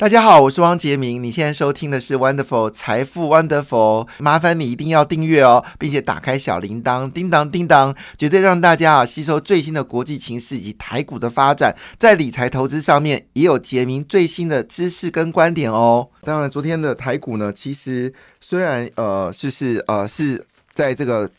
大家好，我是汪杰明。你现在收听的是 Wonderful 财富 Wonderful，麻烦你一定要订阅哦，并且打开小铃铛，叮当叮当，绝对让大家啊吸收最新的国际情势以及台股的发展，在理财投资上面也有杰明最新的知识跟观点哦。当然，昨天的台股呢，其实虽然呃就是呃是在这个。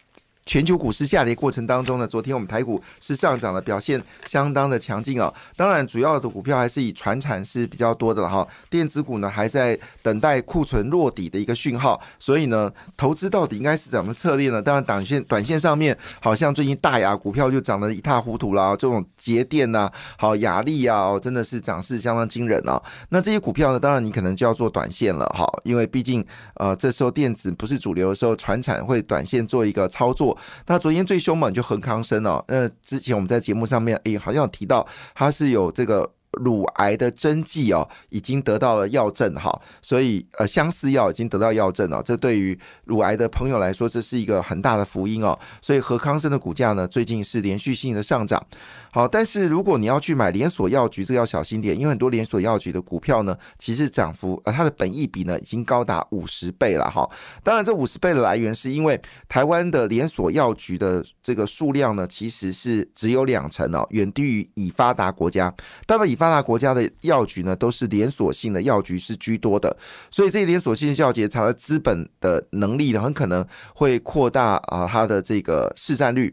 全球股市下跌过程当中呢，昨天我们台股是上涨的，表现相当的强劲啊。当然，主要的股票还是以船产是比较多的了哈。电子股呢还在等待库存落底的一个讯号，所以呢，投资到底应该是怎么策略呢？当然，短线短线上面好像最近大雅股票就涨得一塌糊涂啦，这种节电呐，好雅力啊，哦，真的是涨势相当惊人啊。那这些股票呢，当然你可能就要做短线了哈，因为毕竟呃这时候电子不是主流的时候，船产会短线做一个操作。那昨天最凶猛就恒康生了，那之前我们在节目上面诶，好像有提到他是有这个乳癌的针剂哦，已经得到了药证哈，所以呃相似药已经得到药证了，这对于乳癌的朋友来说，这是一个很大的福音哦，所以和康生的股价呢，最近是连续性的上涨。好，但是如果你要去买连锁药局，这个要小心点，因为很多连锁药局的股票呢，其实涨幅呃它的本益比呢已经高达五十倍了哈。当然，这五十倍的来源是因为台湾的连锁药局的这个数量呢，其实是只有两成哦，远低于已发达国家。当然，已发达国家的药局呢，都是连锁性的药局是居多的，所以这连锁性的药局，它的资本的能力呢，很可能会扩大啊它的这个市占率。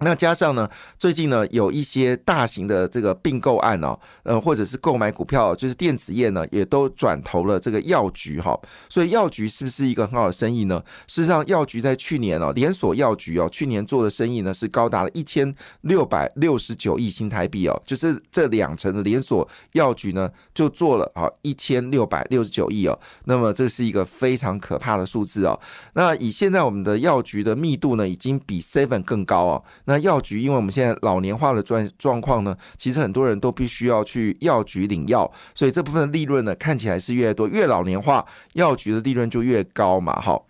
那加上呢，最近呢有一些大型的这个并购案哦，呃，或者是购买股票，就是电子业呢也都转投了这个药局哈，所以药局是不是一个很好的生意呢？事实上，药局在去年哦，连锁药局哦，去年做的生意呢是高达了一千六百六十九亿新台币哦，就是这两层的连锁药局呢就做了啊一千六百六十九亿哦，那么这是一个非常可怕的数字哦。那以现在我们的药局的密度呢，已经比 Seven 更高哦。那那药局，因为我们现在老年化的状状况呢，其实很多人都必须要去药局领药，所以这部分的利润呢，看起来是越多，越老年化，药局的利润就越高嘛，好。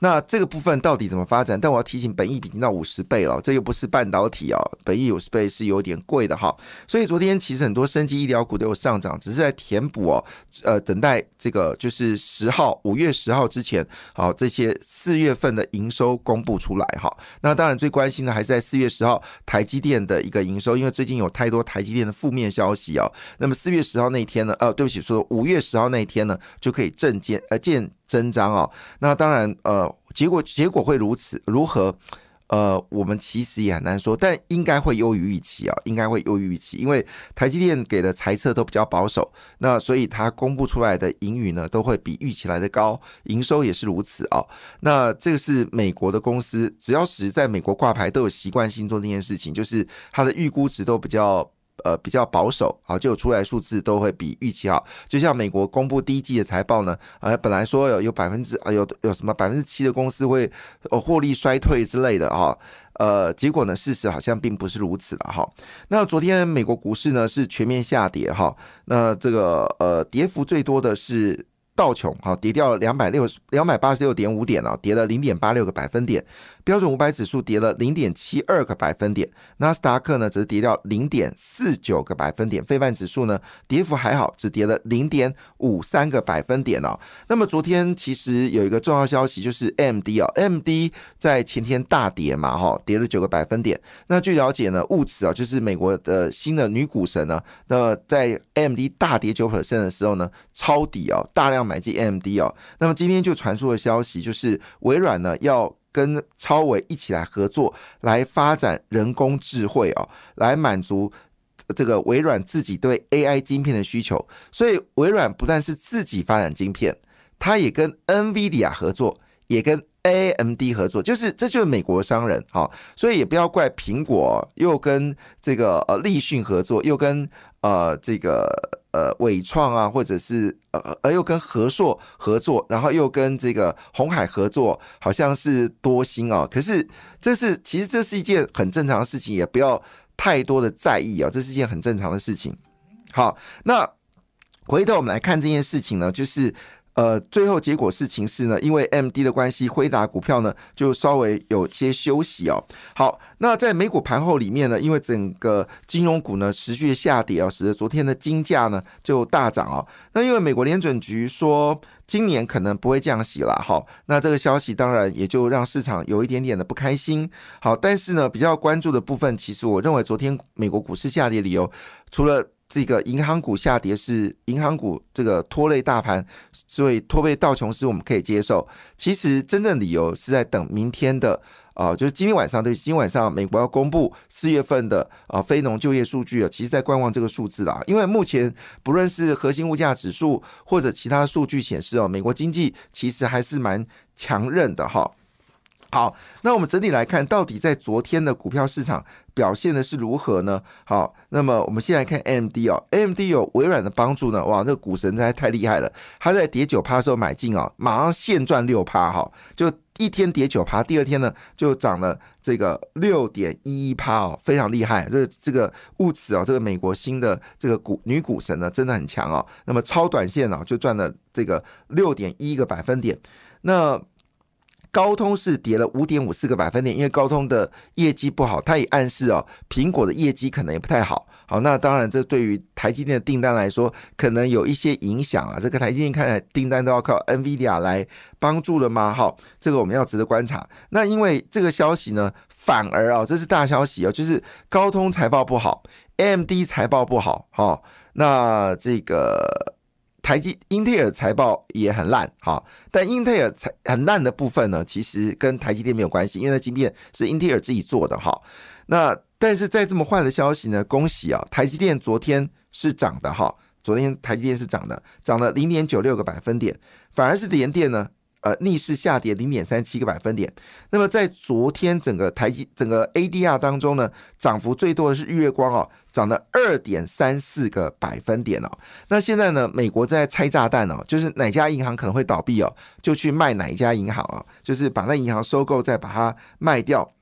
那这个部分到底怎么发展？但我要提醒，本益比已经到五十倍了，这又不是半导体哦，本益五十倍是有点贵的哈。所以昨天其实很多生技医疗股都有上涨，只是在填补哦，呃，等待这个就是十号五月十号之前，好这些四月份的营收公布出来哈。那当然最关心的还是在四月十号台积电的一个营收，因为最近有太多台积电的负面消息哦。那么四月十号那天呢？呃，对不起，说五月十号那一天呢，就可以正见呃见。增长哦，那当然，呃，结果结果会如此如何？呃，我们其实也很难说，但应该会优于预期啊，应该会优于预期，因为台积电给的财测都比较保守，那所以它公布出来的盈余呢，都会比预期来的高，营收也是如此啊。那这个是美国的公司，只要是在美国挂牌，都有习惯性做这件事情，就是它的预估值都比较。呃，比较保守，啊，就出来数字都会比预期好。就像美国公布第一季的财报呢，呃，本来说有有百分之啊，有有什么百分之七的公司会呃获利衰退之类的啊，呃，结果呢，事实好像并不是如此的哈。那昨天美国股市呢是全面下跌哈，那这个呃跌幅最多的是。道琼好跌掉了两百六十两百八十六点五点啊，跌了零点八六个百分点。标准五百指数跌了零点七二个百分点。纳斯达克呢则是跌掉零点四九个百分点。费半指数呢跌幅还好，只跌了零点五三个百分点哦。那么昨天其实有一个重要消息，就是 M D 啊，M D 在前天大跌嘛，哈，跌了九个百分点。那据了解呢，物此啊，就是美国的新的女股神呢，那么在 M D 大跌九 percent 的时候呢，抄底哦，大量。买进 MD 哦，那么今天就传出了消息，就是微软呢要跟超维一起来合作，来发展人工智慧哦，来满足这个微软自己对 AI 晶片的需求。所以微软不但是自己发展晶片，它也跟 NVIDIA 合作，也跟 AMD 合作，就是这就是美国商人哈。所以也不要怪苹果又跟这个呃立讯合作，又跟呃这个。呃，伟创啊，或者是呃，而又跟和硕合作，然后又跟这个红海合作，好像是多星哦。可是这是其实这是一件很正常的事情，也不要太多的在意啊，这是一件很正常的事情。好，那回头我们来看这件事情呢，就是。呃，最后结果是情势呢，因为 M D 的关系，辉达股票呢就稍微有些休息哦。好，那在美股盘后里面呢，因为整个金融股呢持续下跌啊，使得昨天的金价呢就大涨哦。那因为美国联准局说今年可能不会降息了哈，那这个消息当然也就让市场有一点点的不开心。好，但是呢，比较关注的部分，其实我认为昨天美国股市下跌理由，除了这个银行股下跌是银行股这个拖累大盘，所以拖累道琼斯我们可以接受。其实真正理由是在等明天的啊，就是今天晚上对，今天晚上美国要公布四月份的啊非农就业数据啊，其实在观望这个数字啦。因为目前不论是核心物价指数或者其他数据显示哦，美国经济其实还是蛮强韧的哈。好，那我们整体来看，到底在昨天的股票市场表现的是如何呢？好，那么我们先来看 AMD 哦，AMD 有微软的帮助呢，哇，这个股神实在太厉害了，他在跌九趴的时候买进啊，马上现赚六趴哈，就一天跌九趴，第二天呢就涨了这个六点一一趴哦，非常厉害，这这个物此哦，这个美国新的这个股女股神呢真的很强哦，那么超短线呢就赚了这个六点一个百分点，那。高通是跌了五点五四个百分点，因为高通的业绩不好，它也暗示哦，苹果的业绩可能也不太好。好，那当然这对于台积电的订单来说，可能有一些影响啊。这个台积电看来订单都要靠 NVIDIA 来帮助了吗？哈，这个我们要值得观察。那因为这个消息呢，反而啊，这是大消息哦，就是高通财报不好，AMD 财报不好，哈，那这个。台积英特尔财报也很烂，哈，但英特尔财很烂的部分呢，其实跟台积电没有关系，因为那晶片是英特尔自己做的，哈。那但是在这么坏的消息呢，恭喜啊，台积电昨天是涨的，哈，昨天台积电是涨的，涨了零点九六个百分点，反而是联电呢。呃，逆势下跌零点三七个百分点。那么在昨天整个台积整个 ADR 当中呢，涨幅最多的是日月光哦，涨了二点三四个百分点哦。那现在呢，美国在拆炸弹哦，就是哪家银行可能会倒闭哦，就去卖哪一家银行啊，就是把那银行收购再把它卖掉。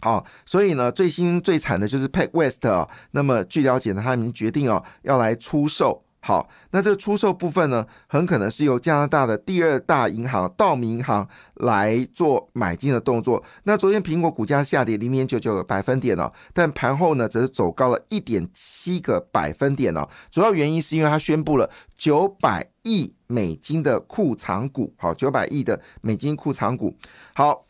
好，所以呢，最新最惨的就是 PacWest 哦。那么据了解呢，他们决定哦要来出售。好，那这个出售部分呢，很可能是由加拿大的第二大银行道明银行来做买进的动作。那昨天苹果股价下跌零点九九个百分点哦，但盘后呢则是走高了一点七个百分点哦。主要原因是因为它宣布了九百亿美金的库藏股，好，九百亿的美金库藏股。好，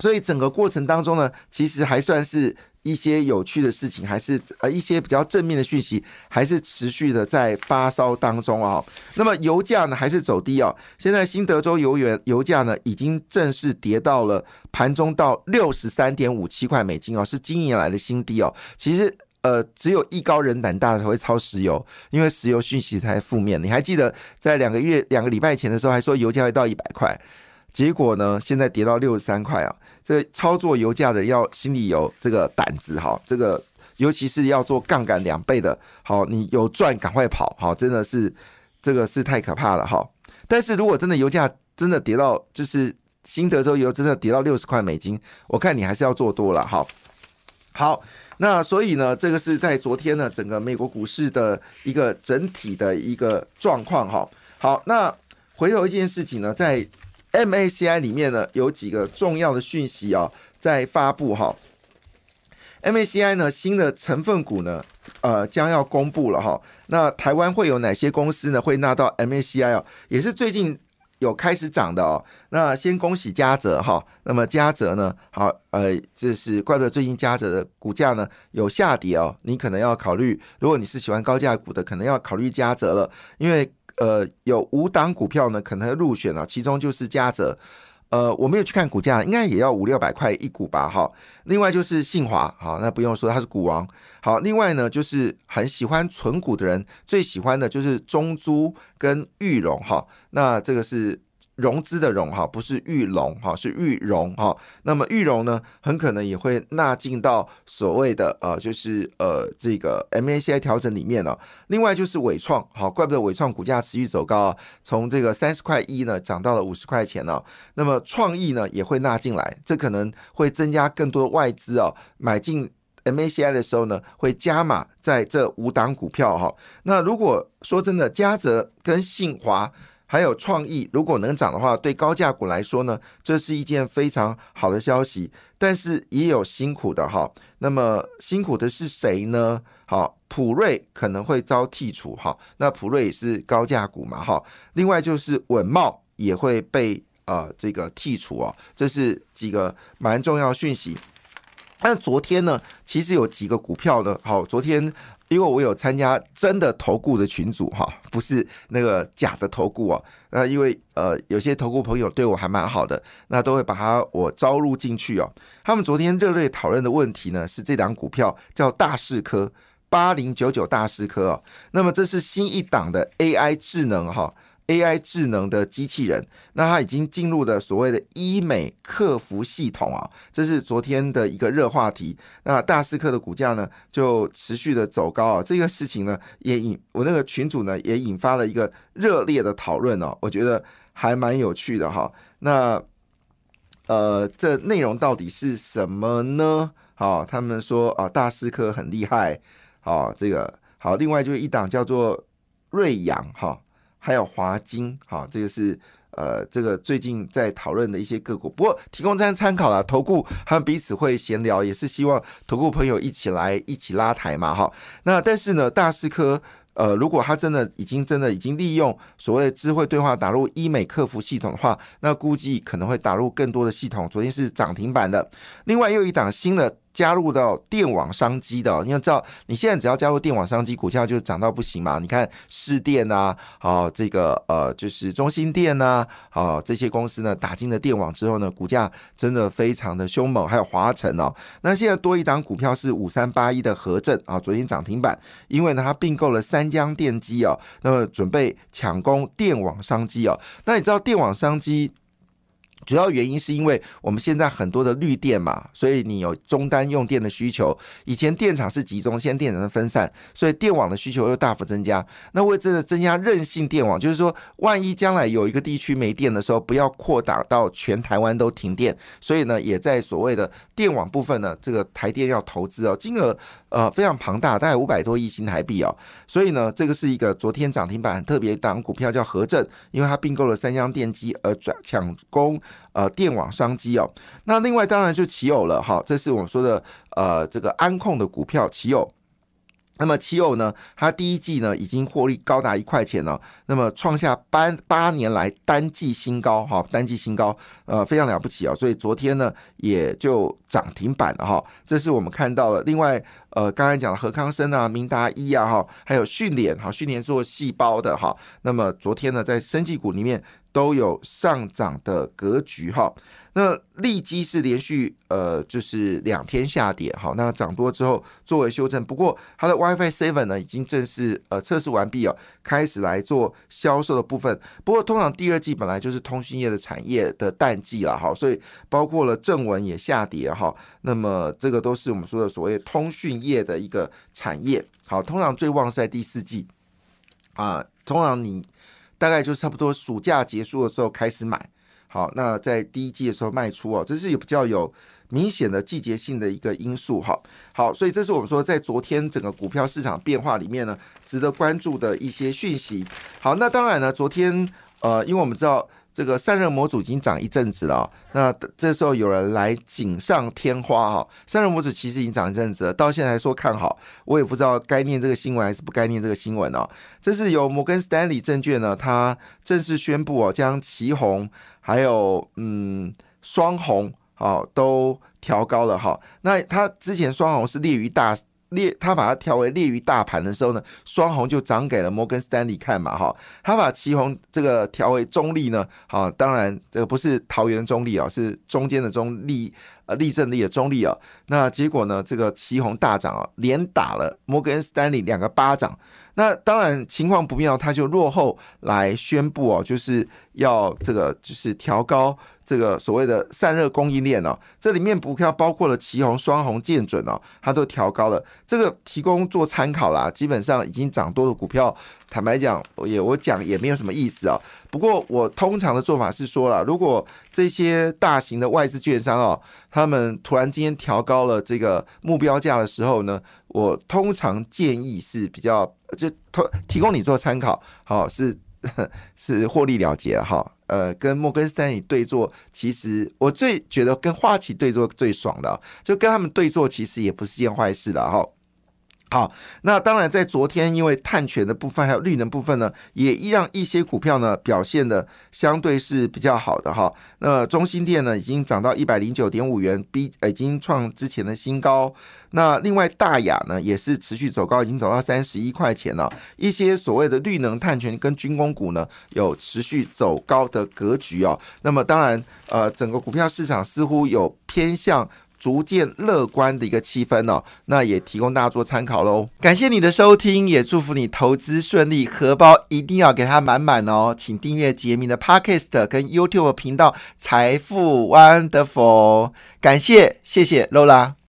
所以整个过程当中呢，其实还算是。一些有趣的事情，还是呃一些比较正面的讯息，还是持续的在发烧当中啊。那么油价呢，还是走低哦。现在新德州油源油价呢，已经正式跌到了盘中到六十三点五七块美金哦，是今年来的新低哦。其实呃，只有艺高人胆大才会抄石油，因为石油讯息才负面。你还记得在两个月两个礼拜前的时候，还说油价会到一百块，结果呢，现在跌到六十三块啊。这操作油价的要心里有这个胆子哈，这个尤其是要做杠杆两倍的，好，你有赚赶快跑，好，真的是这个是太可怕了哈。但是如果真的油价真的跌到，就是新德州油真的跌到六十块美金，我看你还是要做多了哈。好，那所以呢，这个是在昨天呢，整个美国股市的一个整体的一个状况哈。好，那回头一件事情呢，在。MACI 里面呢有几个重要的讯息啊，在发布哈。MACI 呢新的成分股呢，呃将要公布了哈。那台湾会有哪些公司呢会纳到 MACI 哦？也是最近有开始涨的哦。那先恭喜嘉泽哈。那么嘉泽呢，好呃，这是怪不得最近嘉泽的股价呢有下跌哦。你可能要考虑，如果你是喜欢高价股的，可能要考虑嘉泽了，因为。呃，有五档股票呢，可能入选了，其中就是嘉泽。呃，我没有去看股价，应该也要五六百块一股吧，哈。另外就是信华，好，那不用说，它是股王。好，另外呢，就是很喜欢存股的人，最喜欢的就是中珠跟玉龙，哈。那这个是。融资的融哈，不是玉龙哈，是玉融哈。那么玉融呢，很可能也会纳进到所谓的呃，就是呃这个 MACI 调整里面了。另外就是伟创，好，怪不得伟创股价持续走高啊，从这个三十块一呢涨到了五十块钱了。那么创意呢也会纳进来，这可能会增加更多的外资哦买进 MACI 的时候呢，会加码在这五档股票哈。那如果说真的，嘉泽跟信华。还有创意，如果能涨的话，对高价股来说呢，这是一件非常好的消息。但是也有辛苦的哈。那么辛苦的是谁呢？好，普瑞可能会遭剔除哈。那普瑞也是高价股嘛哈。另外就是稳茂也会被呃这个剔除哦。这是几个蛮重要讯息。那昨天呢，其实有几个股票呢，好，昨天。因为我有参加真的投顾的群组哈，不是那个假的投顾哦。那因为呃有些投顾朋友对我还蛮好的，那都会把他我招入进去哦。他们昨天热烈讨论的问题呢，是这档股票叫大势科八零九九大势科哦。那么这是新一档的 AI 智能哈。AI 智能的机器人，那它已经进入了所谓的医美客服系统啊，这是昨天的一个热话题。那大思科的股价呢，就持续的走高啊，这个事情呢，也引我那个群主呢，也引发了一个热烈的讨论哦，我觉得还蛮有趣的哈。那呃，这内容到底是什么呢？好，他们说啊，大思科很厉害，好，这个好，另外就是一档叫做瑞阳哈。还有华金，好，这个是呃，这个最近在讨论的一些个股，不过提供这样参考了。投顾他们彼此会闲聊，也是希望投顾朋友一起来一起拉抬嘛，哈。那但是呢，大师科，呃，如果他真的已经真的已经利用所谓智慧对话打入医美客服系统的话，那估计可能会打入更多的系统。昨天是涨停板的，另外又一档新的。加入到电网商机的，你要知道，你现在只要加入电网商机，股价就涨到不行嘛。你看市电啊，好这个呃，就是中心电呐，好这些公司呢，打进了电网之后呢，股价真的非常的凶猛。还有华晨哦，那现在多一档股票是五三八一的合正啊，昨天涨停板，因为呢它并购了三江电机哦，那么准备抢攻电网商机哦。那你知道电网商机？主要原因是因为我们现在很多的绿电嘛，所以你有中单用电的需求。以前电厂是集中，现在电厂是分散，所以电网的需求又大幅增加。那为这个增加韧性电网，就是说，万一将来有一个地区没电的时候，不要扩大到全台湾都停电。所以呢，也在所谓的电网部分呢，这个台电要投资哦，金额呃非常庞大，大概五百多亿新台币哦。所以呢，这个是一个昨天涨停板特别档股票叫和正，因为它并购了三江电机而转抢攻。呃，电网商机哦，那另外当然就奇偶了哈，这是我们说的呃这个安控的股票奇偶。那么奇偶呢，它第一季呢已经获利高达一块钱了，那么创下八八年来单季新高哈，单季新高，呃非常了不起啊，所以昨天呢也就涨停板了哈，这是我们看到了。另外呃刚才讲的何康生啊、明达一啊哈，还有训练哈，训练做细胞的哈，那么昨天呢在生技股里面。都有上涨的格局哈，那利基是连续呃就是两天下跌哈，那涨多之后作为修正，不过它的 WiFi Seven 呢已经正式呃测试完毕哦，开始来做销售的部分。不过通常第二季本来就是通讯业的产业的淡季了哈，所以包括了正文也下跌哈，那么这个都是我们说的所谓通讯业的一个产业。好，通常最旺是在第四季啊，通常你。大概就差不多暑假结束的时候开始买，好，那在第一季的时候卖出哦，这是有比较有明显的季节性的一个因素哈。好，所以这是我们说在昨天整个股票市场变化里面呢，值得关注的一些讯息。好，那当然呢，昨天呃，因为我们知道。这个散热模组已经涨一阵子了，那这时候有人来锦上添花哈。散热模组其实已经涨一阵子了，到现在还说看好，我也不知道该念这个新闻还是不该念这个新闻哦。这是由摩根斯丹利证券呢，它正式宣布哦，将旗红还有嗯双红哦都调高了哈。那它之前双红是列于大。列他把它调为列于大盘的时候呢，双红就涨给了摩根斯丹利看嘛哈。他把旗红这个调为中立呢，好，当然这个不是桃园中立啊，是中间的中立，呃，立正立的中立啊。那结果呢，这个旗红大涨啊，连打了摩根斯丹利两个巴掌。那当然情况不妙，他就落后来宣布哦，就是要这个就是调高这个所谓的散热供应链哦，这里面股票包括了旗红、双红、建准哦，它都调高了，这个提供做参考啦。基本上已经涨多的股票，坦白讲，我也我讲也没有什么意思啊。不过我通常的做法是说了，如果这些大型的外资券商哦，他们突然今天调高了这个目标价的时候呢，我通常建议是比较。就提提供你做参考，好是是获利了结哈。呃，跟摩根斯坦利对坐，其实我最觉得跟花旗对坐最爽的，就跟他们对坐，其实也不是件坏事了哈。好，那当然，在昨天，因为碳权的部分还有绿能部分呢，也让一些股票呢表现的相对是比较好的哈。那中心电呢已经涨到一百零九点五元，B 已经创之前的新高。那另外大雅呢也是持续走高，已经走到三十一块钱了。一些所谓的绿能、碳权跟军工股呢有持续走高的格局哦。那么当然，呃，整个股票市场似乎有偏向。逐渐乐观的一个气氛哦，那也提供大家做参考喽。感谢你的收听，也祝福你投资顺利，荷包一定要给它满满哦。请订阅杰明的 Podcast 跟 YouTube 频道财富 Wonderful，感谢谢谢 Lola。